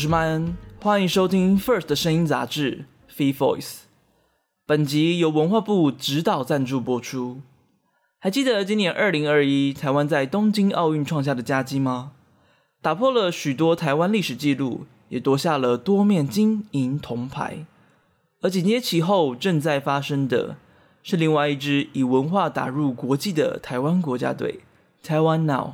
我是麦恩，欢迎收听 First 声音杂志 Free Voice。本集由文化部指导赞助播出。还记得今年二零二一台湾在东京奥运创下的佳绩吗？打破了许多台湾历史记录，也夺下了多面金银铜牌。而紧接其后正在发生的是另外一支以文化打入国际的台湾国家队——台湾 Now。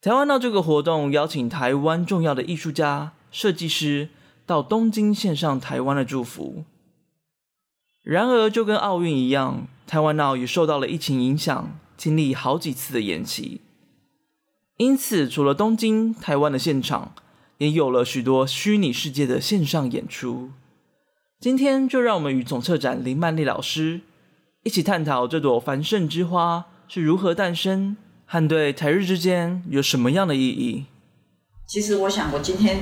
台湾 Now 这个活动邀请台湾重要的艺术家、设计师到东京献上台湾的祝福。然而，就跟奥运一样，台湾 Now 也受到了疫情影响，经历好几次的延期。因此，除了东京、台湾的现场，也有了许多虚拟世界的线上演出。今天就让我们与总策展林曼丽老师一起探讨这朵繁盛之花是如何诞生，和对台日之间有什么样的意义。其实我想，我今天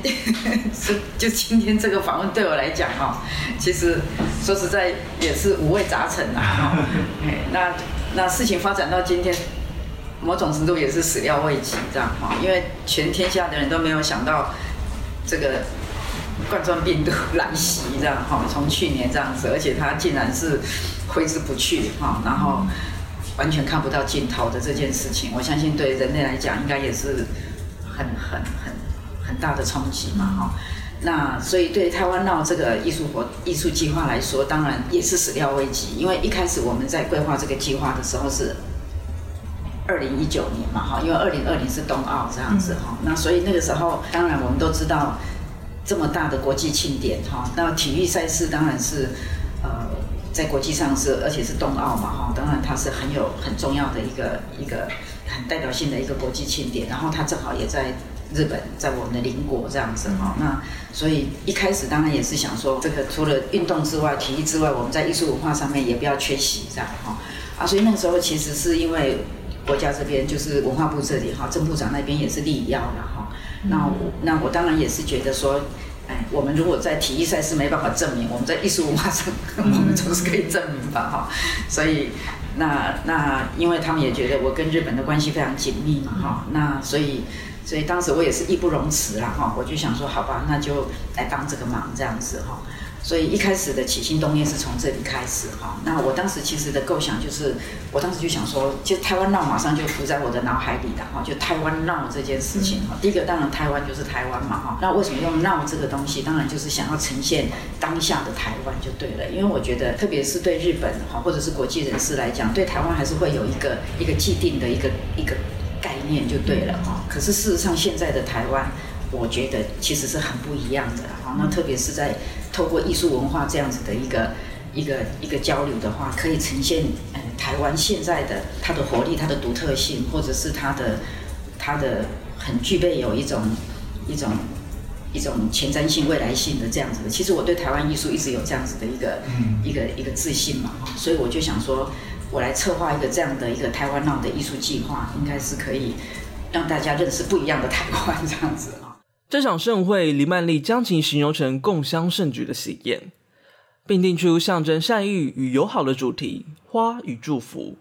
是就今天这个访问对我来讲哈，其实说实在也是五味杂陈呐哈。那那事情发展到今天，某种程度也是始料未及这样哈，因为全天下的人都没有想到这个。冠状病毒来袭，这样哈，从去年这样子，而且它竟然是挥之不去哈，然后完全看不到尽头的这件事情，我相信对人类来讲，应该也是很很很很大的冲击嘛哈。那所以对台湾闹这个艺术活艺术计划来说，当然也是始料未及，因为一开始我们在规划这个计划的时候是二零一九年嘛哈，因为二零二零是冬奥这样子哈，那所以那个时候，当然我们都知道。这么大的国际庆典哈，那体育赛事当然是，呃，在国际上是，而且是冬奥嘛哈，当然它是很有很重要的一个一个很代表性的一个国际庆典，然后它正好也在日本，在我们的邻国这样子哈，那所以一开始当然也是想说，这个除了运动之外，体育之外，我们在艺术文化上面也不要缺席这样哈，啊，所以那个时候其实是因为国家这边就是文化部这里哈，郑部长那边也是力邀了哈。那我那我当然也是觉得说，哎，我们如果在体育赛事没办法证明，我们在艺术文化上我们总是可以证明吧，哈。所以那那因为他们也觉得我跟日本的关系非常紧密嘛，哈。那所以所以当时我也是义不容辞啦，哈。我就想说，好吧，那就来帮这个忙这样子，哈。所以一开始的起心动念是从这里开始哈。那我当时其实的构想就是，我当时就想说，就台湾闹马上就浮在我的脑海里的哈。就台湾闹这件事情哈。第一个当然台湾就是台湾嘛哈。那为什么用闹这个东西？当然就是想要呈现当下的台湾就对了。因为我觉得，特别是对日本哈，或者是国际人士来讲，对台湾还是会有一个一个既定的一个一个概念就对了哈。可是事实上，现在的台湾。我觉得其实是很不一样的哈，那特别是在透过艺术文化这样子的一个一个一个交流的话，可以呈现嗯台湾现在的它的活力、它的独特性，或者是它的它的很具备有一种一种一种前瞻性、未来性的这样子的。其实我对台湾艺术一直有这样子的一个一个一个自信嘛，所以我就想说，我来策划一个这样的一个台湾闹的艺术计划，应该是可以让大家认识不一样的台湾这样子。这场盛会，黎曼丽将其形容成共襄盛举的喜宴，并定出象征善意与友好的主题“花与祝福”，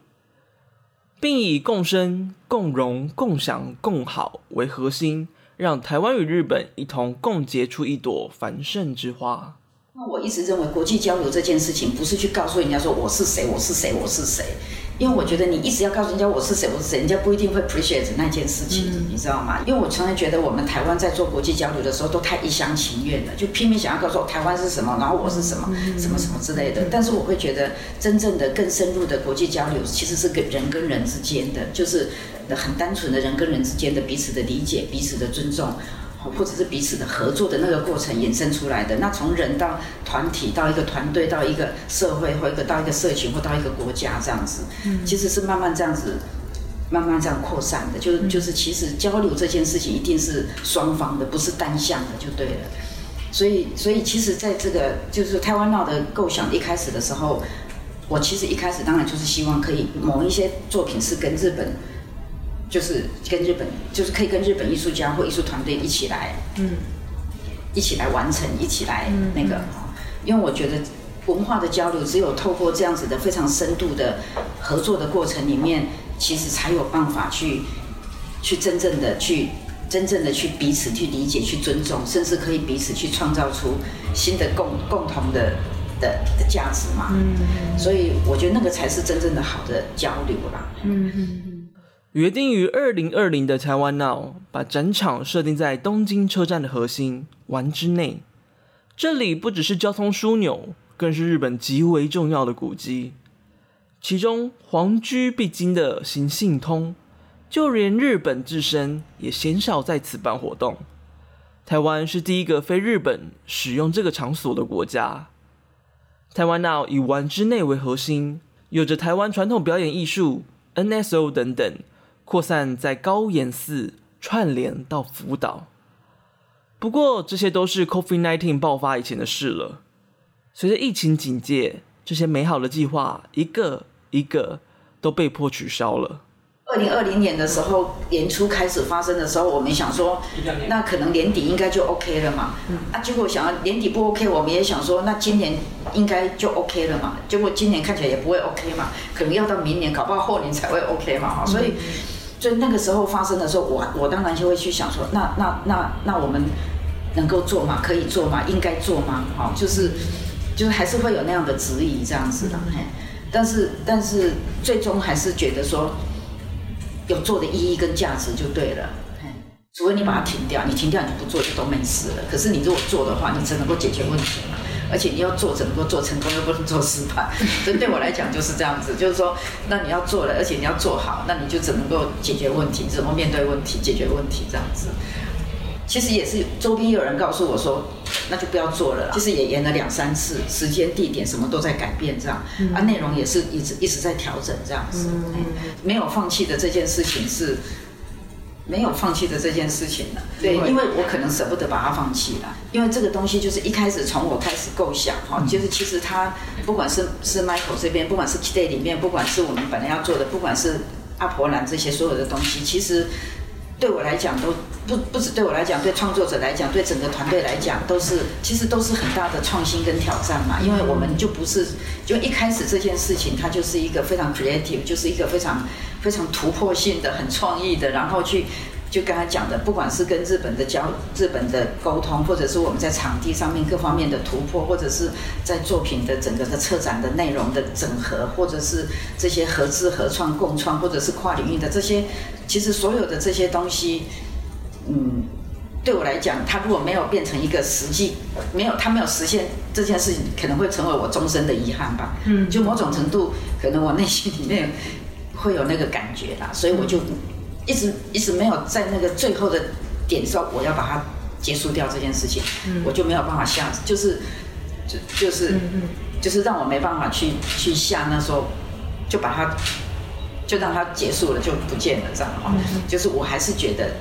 并以共生、共荣、共享、共好为核心，让台湾与日本一同共结出一朵繁盛之花。那我一直认为，国际交流这件事情，不是去告诉人家说我是谁，我是谁，我是谁。因为我觉得你一直要告诉人家我是谁，我是谁，人家不一定会 appreciate 那件事情，你知道吗？因为我从来觉得我们台湾在做国际交流的时候都太一厢情愿了，就拼命想要告诉我台湾是什么，然后我是什么，什么什么之类的。但是我会觉得，真正的更深入的国际交流，其实是跟人跟人之间的，就是很单纯的人跟人之间的彼此的理解、彼此的尊重。或者是彼此的合作的那个过程衍生出来的。那从人到团体，到一个团队，到一个社会，或一个到一个社群，或到一个国家这样子，其实是慢慢这样子，慢慢这样扩散的。就就是其实交流这件事情一定是双方的，不是单向的，就对了。所以所以其实在这个就是台湾闹的构想一开始的时候，我其实一开始当然就是希望可以某一些作品是跟日本。就是跟日本，就是可以跟日本艺术家或艺术团队一起来，嗯，一起来完成，一起来那个，因为我觉得文化的交流，只有透过这样子的非常深度的合作的过程里面，其实才有办法去去真正的去真正的去彼此去理解、去尊重，甚至可以彼此去创造出新的共共同的的的价值嘛。嗯，所以我觉得那个才是真正的好的交流啦。嗯嗯。约定于二零二零的台湾 Now，，把展场设定在东京车站的核心丸之内。这里不只是交通枢纽，更是日本极为重要的古迹。其中皇居必经的行信通。就连日本自身也鲜少在此办活动。台湾是第一个非日本使用这个场所的国家。台湾 Now 以丸之内为核心，有着台湾传统表演艺术、NSO 等等，扩散在高岩寺，串联到福岛。不过这些都是 COVID-19 爆发以前的事了。随着疫情警戒，这些美好的计划一个一个都被迫取消了。二零二零年的时候，年初开始发生的时候，我们想说，那可能年底应该就 OK 了嘛。啊，结果想要年底不 OK，我们也想说，那今年应该就 OK 了嘛。结果今年看起来也不会 OK 嘛，可能要到明年，搞不好后年才会 OK 嘛。所以，所以那个时候发生的时候，我我当然就会去想说，那那那那我们能够做吗？可以做吗？应该做吗？好，就是就是还是会有那样的质疑这样子的。嘿，但是但是最终还是觉得说。有做的意义跟价值就对了，除非你把它停掉，你停掉你不做就都没事了。可是你如果做的话，你只能够解决问题嘛，而且你要做只能够做成功，又不能做失败。所以对我来讲就是这样子，就是说，那你要做了，而且你要做好，那你就只能够解决问题，只能够面对问题，解决问题这样子。其实也是周边有人告诉我说，那就不要做了。其实也延了两三次，时间、地点什么都在改变，这样啊，内容也是一直一直在调整，这样子。没有放弃的这件事情是没有放弃的这件事情了。对，因为我可能舍不得把它放弃了，因为这个东西就是一开始从我开始构想哈，就是其实它不管是是 Michael 这边，不管是 Today 里面，不管是我们本来要做的，不管是阿婆兰这些所有的东西，其实。对我来讲，都不不止对我来讲，对创作者来讲，对整个团队来讲，都是其实都是很大的创新跟挑战嘛。因为我们就不是就一开始这件事情，它就是一个非常 creative，就是一个非常非常突破性的、很创意的，然后去。就刚才讲的，不管是跟日本的交、日本的沟通，或者是我们在场地上面各方面的突破，或者是在作品的整个的策展的内容的整合，或者是这些合资合创共创，或者是跨领域的这些，其实所有的这些东西，嗯，对我来讲，它如果没有变成一个实际，没有它没有实现这件事情，可能会成为我终身的遗憾吧。嗯，就某种程度，可能我内心里面会有那个感觉啦，所以我就。一直一直没有在那个最后的点说我要把它结束掉这件事情，我就没有办法下，就是就就是就是让我没办法去去下那时候就把它就让它结束了就不见了这样的话，就是我还是觉得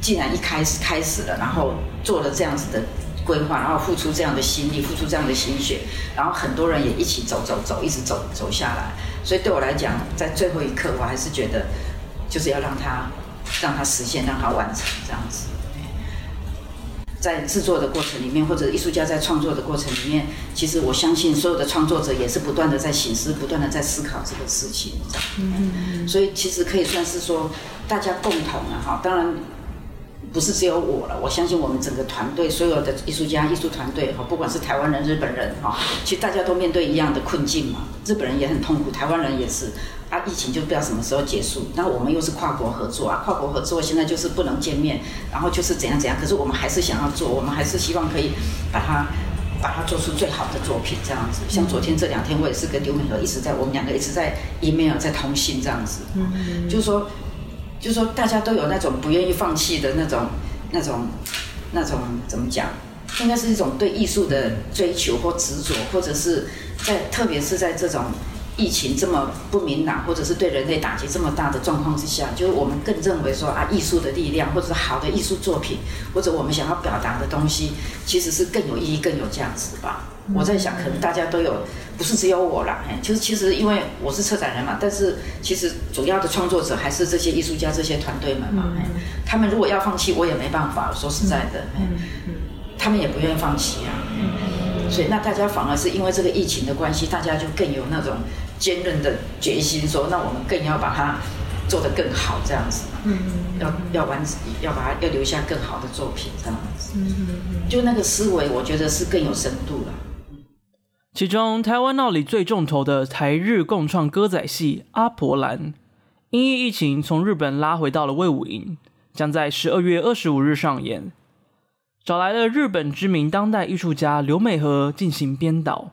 既然一开始开始了，然后做了这样子的规划，然后付出这样的心力，付出这样的心血，然后很多人也一起走走走，一直走走下来，所以对我来讲，在最后一刻，我还是觉得。就是要让它让它实现，让它完成这样子。在制作的过程里面，或者艺术家在创作的过程里面，其实我相信所有的创作者也是不断的在醒思，不断的在思考这个事情。嗯所以其实可以算是说大家共同的哈，当然不是只有我了。我相信我们整个团队所有的艺术家、艺术团队哈，不管是台湾人、日本人哈，其实大家都面对一样的困境嘛。日本人也很痛苦，台湾人也是。啊，疫情就不知道什么时候结束。那我们又是跨国合作啊，跨国合作现在就是不能见面，然后就是怎样怎样。可是我们还是想要做，我们还是希望可以把它把它做出最好的作品这样子。像昨天这两天，我也是跟刘美和一直在，我们两个一直在 email 在通信这样子。嗯就是说，就是说，大家都有那种不愿意放弃的那种、那种、那种怎么讲？应该是一种对艺术的追求或执着，或者是在特别是在这种。疫情这么不明朗，或者是对人类打击这么大的状况之下，就是我们更认为说啊，艺术的力量，或者是好的艺术作品，或者我们想要表达的东西，其实是更有意义、更有价值吧。我在想，可能大家都有，不是只有我啦。哎，就是其实因为我是策展人嘛，但是其实主要的创作者还是这些艺术家、这些团队们嘛。哎，他们如果要放弃，我也没办法。说实在的，哎，他们也不愿意放弃啊。所以那大家反而是因为这个疫情的关系，大家就更有那种。坚韧的决心，说那我们更要把它做得更好，这样子。嗯嗯，要要完要把它要留下更好的作品这样子。嗯嗯嗯，就那个思维，我觉得是更有深度了。其中，台湾闹里最重头的台日共创歌仔戏《阿婆兰》，因疫情从日本拉回到了魏武营，将在十二月二十五日上演。找来了日本知名当代艺术家刘美和进行编导，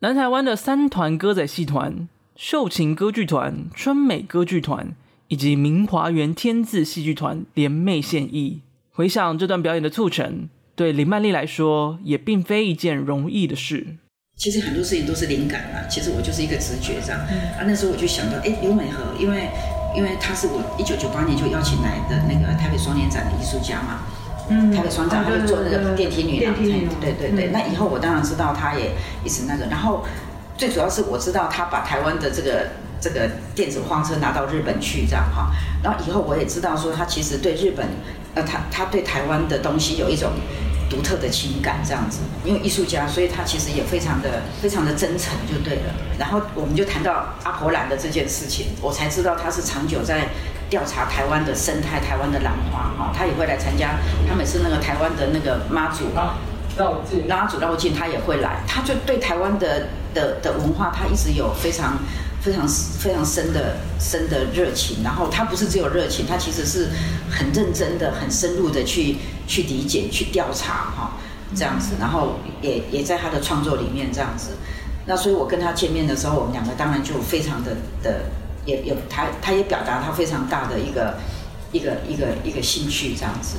南台湾的三团歌仔戏团——秀琴歌剧团、春美歌剧团以及明华园天字戏剧团联袂献艺。回想这段表演的促成，对林曼丽来说也并非一件容易的事。其实很多事情都是灵感啊，其实我就是一个直觉这样。啊，那时候我就想到，哎，刘美和，因为因为他是我一九九八年就邀请来的那个台北双年展的艺术家嘛。嗯。台北双展，他就做那个电梯女郎。对对对。那以后我当然知道他也一直那个，然后最主要是我知道他把台湾的这个这个电子花车拿到日本去这样哈。然后以后我也知道说他其实对日本，呃，他他对台湾的东西有一种。独特的情感这样子，因为艺术家，所以他其实也非常的、非常的真诚，就对了。然后我们就谈到阿婆兰的这件事情，我才知道他是长久在调查台湾的生态、台湾的兰花哈。他也会来参加，他每次那个台湾的那个妈祖绕境，妈祖绕境他也会来。他就对台湾的的的文化，他一直有非常。非常非常深的深的热情，然后他不是只有热情，他其实是很认真的、很深入的去去理解、去调查哈，这样子，然后也也在他的创作里面这样子。那所以我跟他见面的时候，我们两个当然就非常的的也也他，他也表达他非常大的一个一个一个一个兴趣这样子，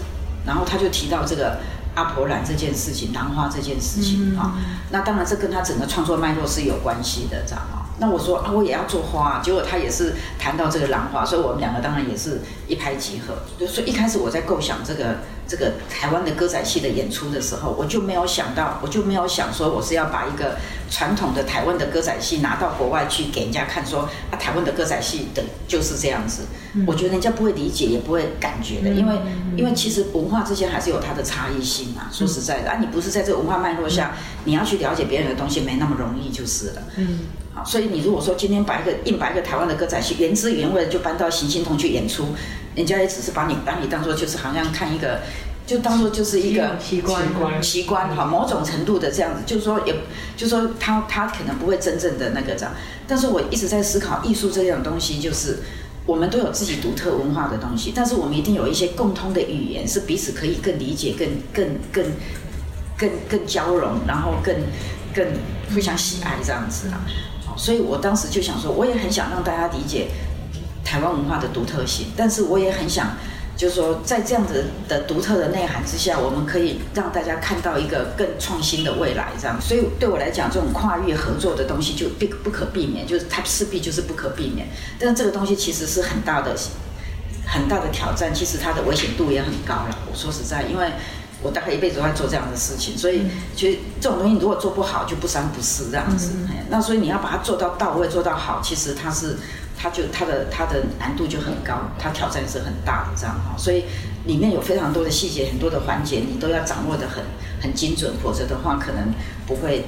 然后他就提到这个阿婆兰这件事情、兰花这件事情啊，那当然这跟他整个创作脉络是有关系的，这样啊。那我说啊，我也要做花，结果他也是谈到这个兰花，所以我们两个当然也是一拍即合。所以一开始我在构想这个这个台湾的歌仔戏的演出的时候，我就没有想到，我就没有想说我是要把一个传统的台湾的歌仔戏拿到国外去给人家看，说啊台湾的歌仔戏的就是这样子。我觉得人家不会理解，也不会感觉的，因为因为其实文化之间还是有它的差异性嘛。说实在的啊，你不是在这个文化脉络下，你要去了解别人的东西没那么容易就是了。嗯。好所以你如果说今天把一个硬把一个台湾的歌仔戏原汁原味的就搬到行星通去演出，人家也只是把你把你当做就是好像看一个，就当做就是一个奇观奇观哈，某种程度的这样子，就是说也就是说他他可能不会真正的那个这样。但是我一直在思考艺术这样东西，就是我们都有自己独特文化的东西，但是我们一定有一些共通的语言，是彼此可以更理解、更更更更更交融，然后更更互相喜爱这样子啊。所以我当时就想说，我也很想让大家理解台湾文化的独特性，但是我也很想，就是说，在这样子的独特的内涵之下，我们可以让大家看到一个更创新的未来。这样，所以对我来讲，这种跨越合作的东西就必不可避免，就是它势必就是不可避免。但是这个东西其实是很大的、很大的挑战，其实它的危险度也很高了。我说实在，因为。我大概一辈子都在做这样的事情，所以其实这种东西如果做不好就不三不四这样子。那所以你要把它做到到位，做到好，其实它是它就它的它的难度就很高，它挑战是很大的这样哈。所以里面有非常多的细节，很多的环节你都要掌握的很很精准，否则的话可能不会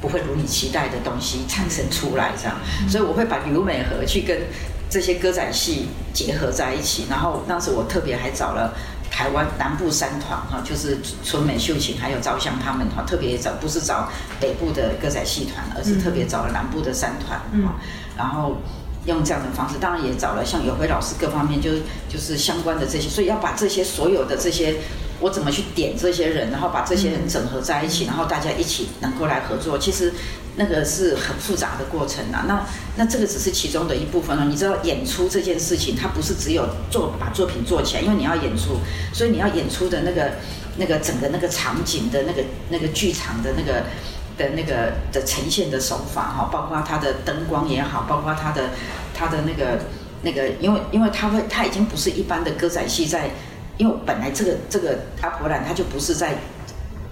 不会如你期待的东西产生出来这样。所以我会把刘美和去跟这些歌仔戏结合在一起，然后当时我特别还找了。台湾南部三团哈，就是春美秀琴还有招香他们哈，特别找不是找北部的歌仔戏团，而是特别找了南部的三团哈，然后用这样的方式，当然也找了像有辉老师各方面就就是相关的这些，所以要把这些所有的这些，我怎么去点这些人，然后把这些人整合在一起，然后大家一起能够来合作，其实。那个是很复杂的过程啊，那那这个只是其中的一部分了。你知道演出这件事情，它不是只有做把作品做起来，因为你要演出，所以你要演出的那个那个整个那个场景的那个那个剧场的那个的那个的呈现的手法哈，包括它的灯光也好，包括它的它的那个那个，因为因为它会它已经不是一般的歌仔戏在，因为本来这个这个阿婆兰它就不是在。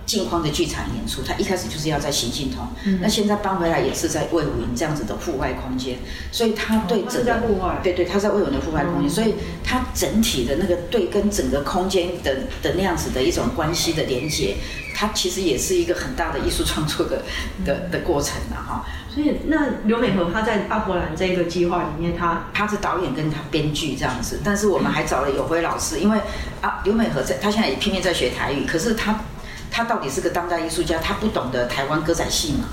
镜框的剧场演出，他一开始就是要在行星通，那现在搬回来也是在魏武营这样子的户外空间，所以他对整个户外，对对，他在魏武营的户外空间，所以他整体的那个对跟整个空间的的那样子的一种关系的连接，它其实也是一个很大的艺术创作的的的过程了哈。所以那刘美和他在阿婆兰这个计划里面，他他是导演跟他编剧这样子，但是我们还找了有辉老师，因为啊刘美和在他现在也拼命在学台语，可是他。他到底是个当代艺术家，他不懂得台湾歌仔戏嘛，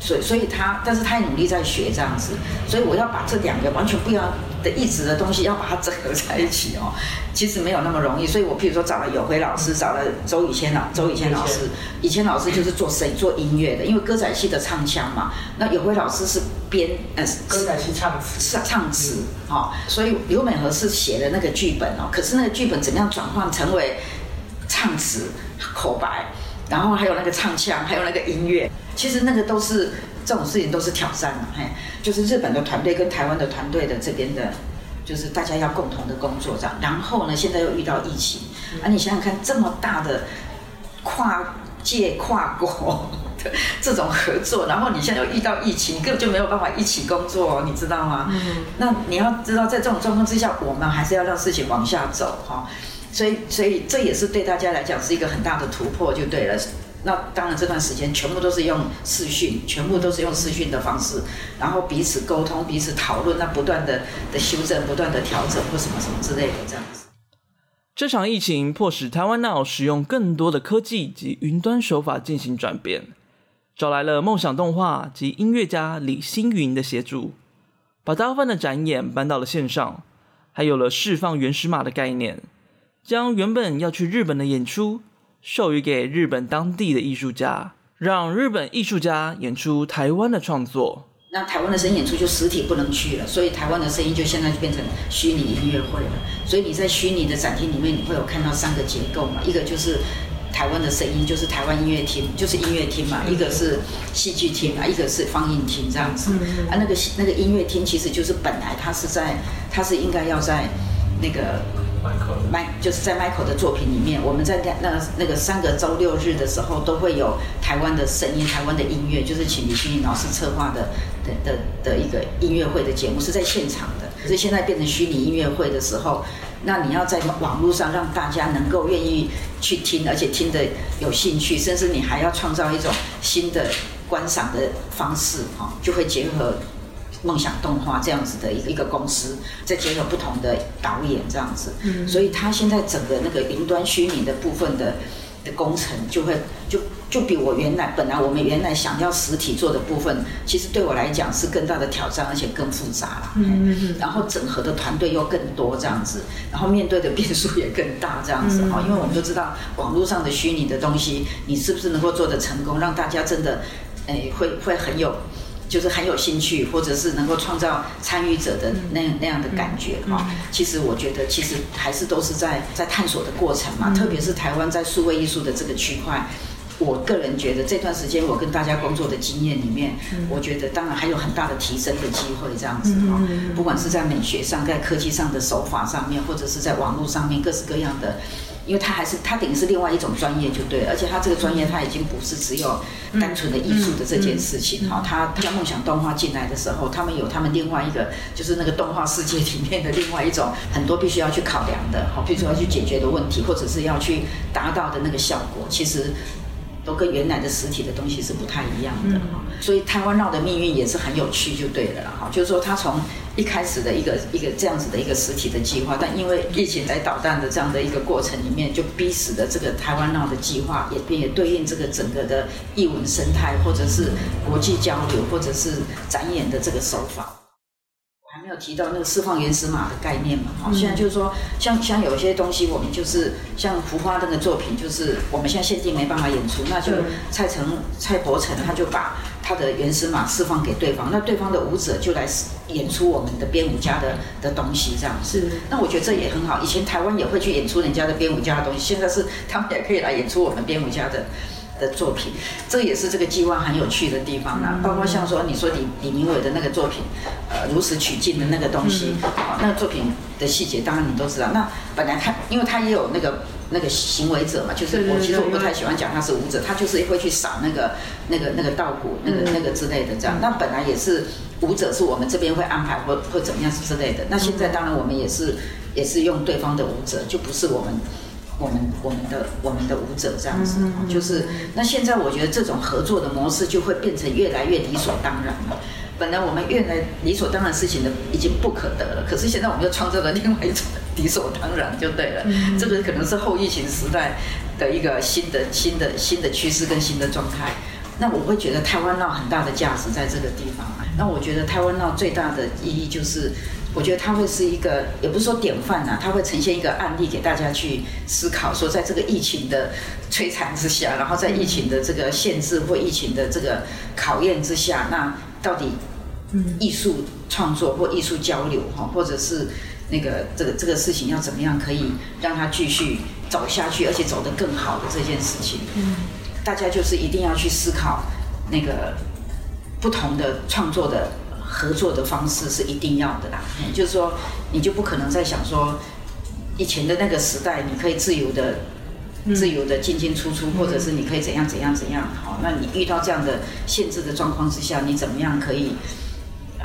所以所以他，但是他也努力在学这样子，所以我要把这两个完全不一样的意志的东西，要把它整合在一起哦，其实没有那么容易。所以我譬如说找了有辉老师，找了周以谦老周以谦老师，以前老师就是做声做音乐的，因为歌仔戏的唱腔嘛，那有辉老师是编呃歌仔戏唱词。唱唱词哦，所以刘美和是写的那个剧本哦，可是那个剧本怎么样转换成为唱词口白？然后还有那个唱腔，还有那个音乐，其实那个都是这种事情都是挑战嘛，嘿，就是日本的团队跟台湾的团队的这边的，就是大家要共同的工作这样。然后呢，现在又遇到疫情，啊，你想想看，这么大的跨界跨国的这种合作，然后你现在又遇到疫情，根本就没有办法一起工作，你知道吗？嗯。那你要知道，在这种状况之下，我们还是要让事情往下走，哈。所以，所以这也是对大家来讲是一个很大的突破，就对了。那当然，这段时间全部都是用视讯，全部都是用视讯的方式，然后彼此沟通、彼此讨论，那不断的的修正、不断的调整或什么什么之类的这样子。这场疫情迫使台湾 Now 使用更多的科技及云端手法进行转变，找来了梦想动画及音乐家李星云的协助，把大部分的展演搬到了线上，还有了释放原始码的概念。将原本要去日本的演出授予给日本当地的艺术家，让日本艺术家演出台湾的创作。那台湾的声音演出就实体不能去了，所以台湾的声音就现在就变成虚拟音乐会了。所以你在虚拟的展厅里面，你会有看到三个结构嘛？一个就是台湾的声音，就是台湾音乐厅，就是音乐厅嘛；一个是戏剧厅啊，一个是放映厅这样子。啊，那个那个音乐厅其实就是本来它是在，它是应该要在那个。麦就是在 Michael 的作品里面，我们在那那个三个周六日的时候，都会有台湾的声音、台湾的音乐，就是请李勋颖老师策划的的的的一个音乐会的节目，是在现场的。可是现在变成虚拟音乐会的时候，那你要在网络上让大家能够愿意去听，而且听得有兴趣，甚至你还要创造一种新的观赏的方式，哈，就会结合。梦想动画这样子的一个一个公司，再结合不同的导演这样子，嗯所以他现在整个那个云端虚拟的部分的的工程，就会就就比我原来本来我们原来想要实体做的部分，其实对我来讲是更大的挑战，而且更复杂了。嗯然后整合的团队又更多这样子，然后面对的变数也更大这样子哈，因为我们都知道网络上的虚拟的东西，你是不是能够做得成功，让大家真的，诶，会会很有。就是很有兴趣，或者是能够创造参与者的那那样的感觉哈。其实我觉得，其实还是都是在在探索的过程嘛。特别是台湾在数位艺术的这个区块，我个人觉得这段时间我跟大家工作的经验里面，我觉得当然还有很大的提升的机会这样子哈。不管是在美学上，在科技上的手法上面，或者是在网络上面各式各样的。因为他还是他等于是另外一种专业就对，而且他这个专业他已经不是只有单纯的艺术的这件事情哈。他他梦想动画进来的时候，他们有他们另外一个就是那个动画世界里面的另外一种很多必须要去考量的，哈，比如说要去解决的问题，或者是要去达到的那个效果，其实。都跟原来的实体的东西是不太一样的哈，所以台湾闹的命运也是很有趣，就对了哈。就是说，他从一开始的一个一个这样子的一个实体的计划，但因为疫情来导弹的这样的一个过程里面，就逼死的这个台湾闹的计划，也并也对应这个整个的艺文生态，或者是国际交流，或者是展演的这个手法。提到那个释放原始码的概念嘛？好，现在就是说，像像有些东西，我们就是像浮花那个作品，就是我们现在限定没办法演出，那就蔡成蔡伯成他就把他的原始码释放给对方，那对方的舞者就来演出我们的编舞家的的东西，这样是。那我觉得这也很好。以前台湾也会去演出人家的编舞家的东西，现在是他们也可以来演出我们编舞家的。的作品，这个也是这个计划很有趣的地方啦。包括像说你说李李明伟的那个作品，呃，如实取经的那个东西，好，那个作品的细节当然你都知道。那本来他因为他也有那个那个行为者嘛，就是我其实我不太喜欢讲他是舞者，他就是会去撒那个那个那个稻谷那个那个之类的这样。那本来也是舞者是我们这边会安排或或怎么样之类的。那现在当然我们也是也是用对方的舞者，就不是我们。我们我们的我们的舞者这样子，就是那现在我觉得这种合作的模式就会变成越来越理所当然了。本来我们越来理所当然事情的已经不可得了，可是现在我们又创造了另外一种理所当然就对了。这个可能是后疫情时代的一个新的新的新的趋势跟新的状态。那我会觉得台湾闹很大的价值在这个地方。那我觉得台湾闹最大的意义就是。我觉得它会是一个，也不是说典范啊，它会呈现一个案例给大家去思考，说在这个疫情的摧残之下，然后在疫情的这个限制或疫情的这个考验之下，那到底艺术创作或艺术交流哈，或者是那个这个这个事情要怎么样可以让它继续走下去，而且走得更好的这件事情，嗯大家就是一定要去思考那个不同的创作的。合作的方式是一定要的啦，就是说你就不可能再想说以前的那个时代，你可以自由的、自由的进进出出，或者是你可以怎样怎样怎样。好，那你遇到这样的限制的状况之下，你怎么样可以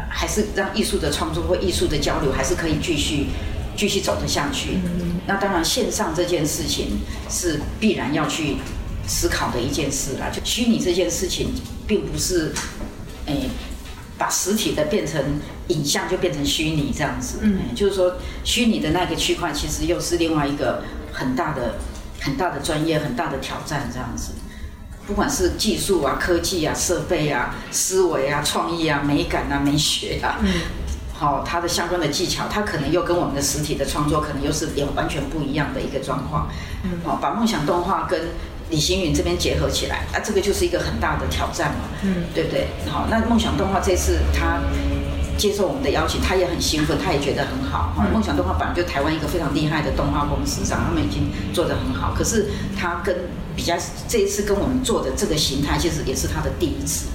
还是让艺术的创作或艺术的交流还是可以继续继续走得下去？那当然，线上这件事情是必然要去思考的一件事啦。就虚拟这件事情，并不是诶。把实体的变成影像，就变成虚拟这样子。嗯，就是说，虚拟的那个区块，其实又是另外一个很大的、很大的专业、很大的挑战这样子。不管是技术啊、科技啊、设备啊、思维啊、创意啊、美感啊、美学啊，嗯，好，它的相关的技巧，它可能又跟我们的实体的创作，可能又是有完全不一样的一个状况。嗯，好，把梦想动画跟李星云这边结合起来，啊，这个就是一个很大的挑战嘛，嗯，对不对？好，那梦想动画这次他接受我们的邀请，他也很兴奋，他也觉得很好。哈，梦想动画本来就台湾一个非常厉害的动画公司，上他们已经做得很好。可是他跟比较这一次跟我们做的这个形态，其实也是他的第一次。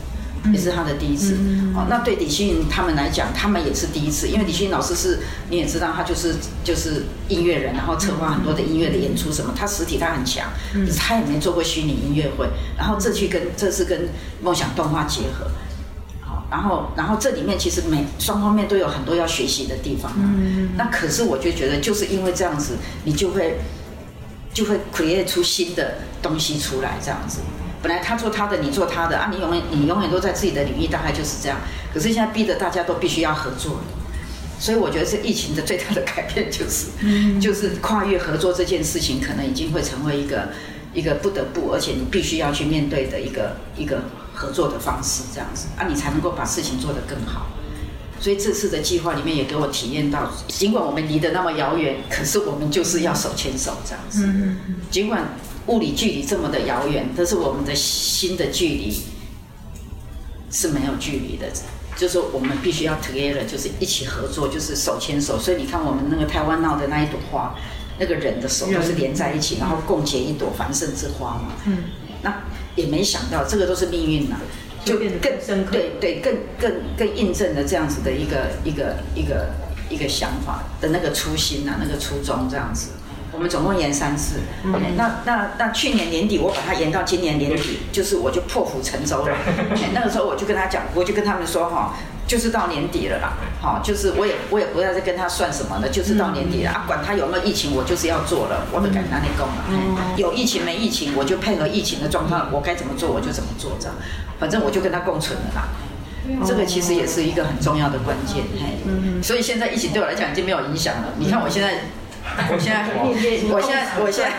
也是他的第一次，哦，那对李星云他们来讲，他们也是第一次，因为李星云老师是你也知道，他就是就是音乐人，然后策划很多的音乐的演出什么，他实体他很强，可是他也没做过虚拟音乐会，然后这去跟这是跟梦想动画结合，好，然后然后这里面其实每双方面都有很多要学习的地方，嗯，那可是我就觉得就是因为这样子，你就会就会 create 出新的东西出来，这样子。本来他做他的，你做他的啊，你永远你永远都在自己的领域，大概就是这样。可是现在逼得大家都必须要合作，所以我觉得是疫情的最大的改变就是，就是跨越合作这件事情，可能已经会成为一个一个不得不，而且你必须要去面对的一个一个合作的方式，这样子啊，你才能够把事情做得更好。所以这次的计划里面也给我体验到，尽管我们离得那么遥远，可是我们就是要手牵手这样子，尽管。物理距离这么的遥远，但是我们的心的距离是没有距离的，就是我们必须要 together，就是一起合作，就是手牵手。所以你看，我们那个台湾闹的那一朵花，那个人的手都是连在一起，然后共结一朵繁盛之花嘛。嗯，那也没想到，这个都是命运呐，就变得更深刻。对对，更更更印证了这样子的一个一个一个一个想法的那个初心呐，那个初衷这样子。我们总共延三次，那那那去年年底我把它延到今年年底，就是我就破釜沉舟了。那个时候我就跟他讲，我就跟他们说哈，就是到年底了啦，好，就是我也我也不要再跟他算什么了，就是到年底了啊，管他有没有疫情，我就是要做了，我的敢拿你供了。有疫情没疫情，我就配合疫情的状况，我该怎么做我就怎么做，这样，反正我就跟他共存了啦。这个其实也是一个很重要的关键，嘿，所以现在疫情对我来讲已经没有影响了。你看我现在。我现在，我现在，我现在，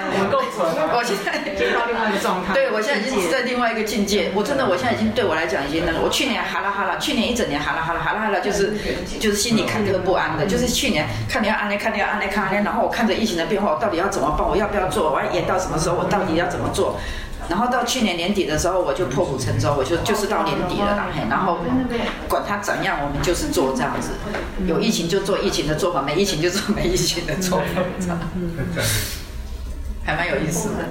我现在进到另外一个状态。对，我现在已经在另外一个境界。我真的，我现在已经对我来讲已经那个。我去年哈啦哈啦，去年一整年哈啦哈啦哈啦哈啦，就是就是心里忐忑不安的。就是去年看你要安利，看你要安利，看安利，然后我看着疫情的变化，我到底要怎么办？我要不要做？我要演到什么时候？我到底要怎么做？然后到去年年底的时候，我就破釜沉舟，我就就是到年底了啦。然后管它怎样，我们就是做这样子。有疫情就做疫情的做法，没疫情就做没疫情的做法，还蛮有意思的。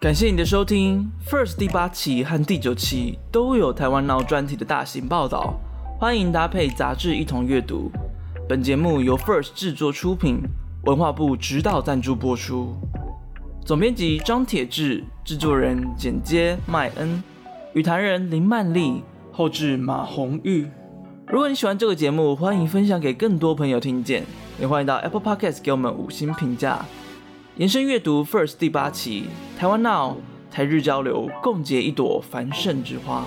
感谢你的收听，First 第八期和第九期都有台湾闹专题的大型报道，欢迎搭配杂志一同阅读。本节目由 First 制作出品，文化部指导赞助播出。总编辑张铁志，制作人剪接麦恩，语坛人林曼丽，后制马红玉。如果你喜欢这个节目，欢迎分享给更多朋友听见，也欢迎到 Apple Podcast 给我们五星评价。延伸阅读 First 第八期，台湾 Now 台日交流，共结一朵繁盛之花。